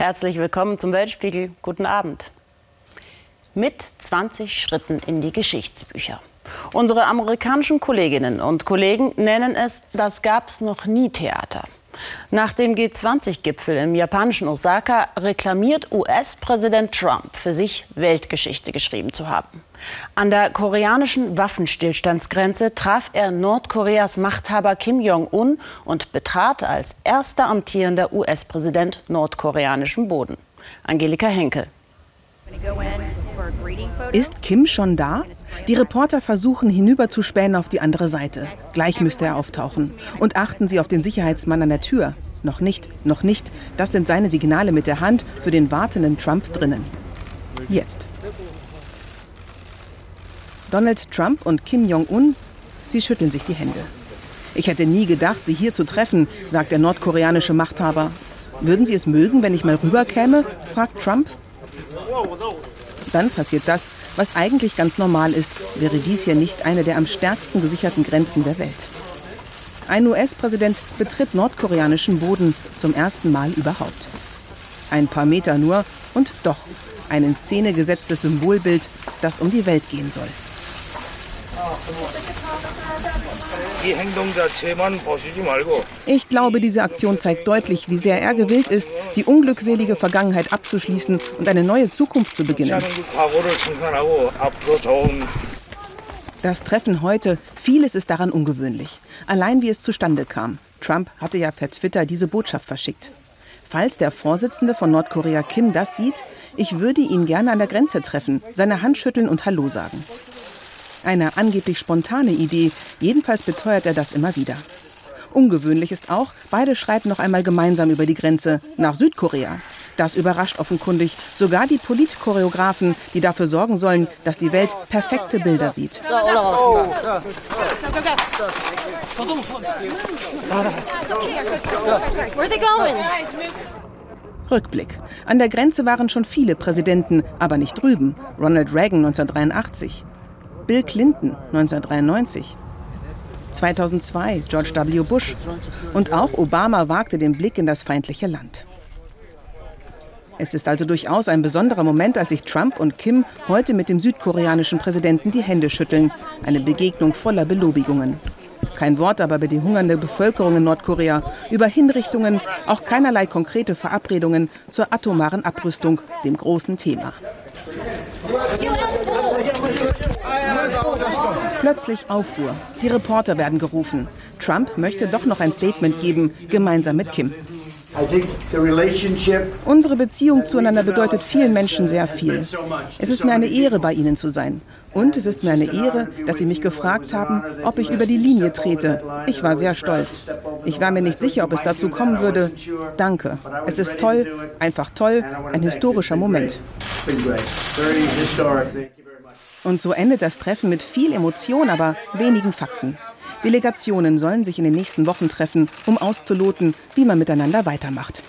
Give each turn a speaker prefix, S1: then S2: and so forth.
S1: Herzlich willkommen zum Weltspiegel. Guten Abend. Mit 20 Schritten in die Geschichtsbücher. Unsere amerikanischen Kolleginnen und Kollegen nennen es das gab's noch nie Theater. Nach dem G20-Gipfel im japanischen Osaka reklamiert US-Präsident Trump für sich Weltgeschichte geschrieben zu haben. An der koreanischen Waffenstillstandsgrenze traf er Nordkoreas Machthaber Kim Jong-un und betrat als erster amtierender US-Präsident nordkoreanischen Boden. Angelika Henkel.
S2: Ist Kim schon da? Die Reporter versuchen hinüberzuspähen auf die andere Seite. Gleich müsste er auftauchen. Und achten Sie auf den Sicherheitsmann an der Tür. Noch nicht, noch nicht. Das sind seine Signale mit der Hand für den wartenden Trump drinnen. Jetzt. Donald Trump und Kim Jong-un, sie schütteln sich die Hände. Ich hätte nie gedacht, Sie hier zu treffen, sagt der nordkoreanische Machthaber. Würden Sie es mögen, wenn ich mal rüberkäme? fragt Trump. Dann passiert das, was eigentlich ganz normal ist, wäre dies ja nicht eine der am stärksten gesicherten Grenzen der Welt. Ein US-Präsident betritt nordkoreanischen Boden zum ersten Mal überhaupt. Ein paar Meter nur und doch ein in Szene gesetztes Symbolbild, das um die Welt gehen soll. Ich glaube, diese Aktion zeigt deutlich, wie sehr er gewillt ist, die unglückselige Vergangenheit abzuschließen und eine neue Zukunft zu beginnen. Das Treffen heute, vieles ist daran ungewöhnlich. Allein wie es zustande kam. Trump hatte ja per Twitter diese Botschaft verschickt. Falls der Vorsitzende von Nordkorea Kim das sieht, ich würde ihn gerne an der Grenze treffen, seine Hand schütteln und Hallo sagen. Eine angeblich spontane Idee, jedenfalls beteuert er das immer wieder. Ungewöhnlich ist auch, beide schreiten noch einmal gemeinsam über die Grenze nach Südkorea. Das überrascht offenkundig sogar die Politchoreografen, die dafür sorgen sollen, dass die Welt perfekte Bilder sieht. Rückblick. An der Grenze waren schon viele Präsidenten, aber nicht drüben. Ronald Reagan 1983. Bill Clinton 1993. 2002 George W. Bush. Und auch Obama wagte den Blick in das feindliche Land. Es ist also durchaus ein besonderer Moment, als sich Trump und Kim heute mit dem südkoreanischen Präsidenten die Hände schütteln. Eine Begegnung voller Belobigungen. Kein Wort aber über die hungernde Bevölkerung in Nordkorea, über Hinrichtungen, auch keinerlei konkrete Verabredungen zur atomaren Abrüstung, dem großen Thema. Plötzlich Aufruhr. Die Reporter werden gerufen. Trump möchte doch noch ein Statement geben, gemeinsam mit Kim. Unsere Beziehung zueinander bedeutet vielen Menschen sehr viel. Es ist mir eine Ehre, bei Ihnen zu sein. Und es ist mir eine Ehre, dass Sie mich gefragt haben, ob ich über die Linie trete. Ich war sehr stolz. Ich war mir nicht sicher, ob es dazu kommen würde. Danke. Es ist toll, einfach toll, ein historischer Moment. Und so endet das Treffen mit viel Emotion, aber wenigen Fakten. Delegationen sollen sich in den nächsten Wochen treffen, um auszuloten, wie man miteinander weitermacht.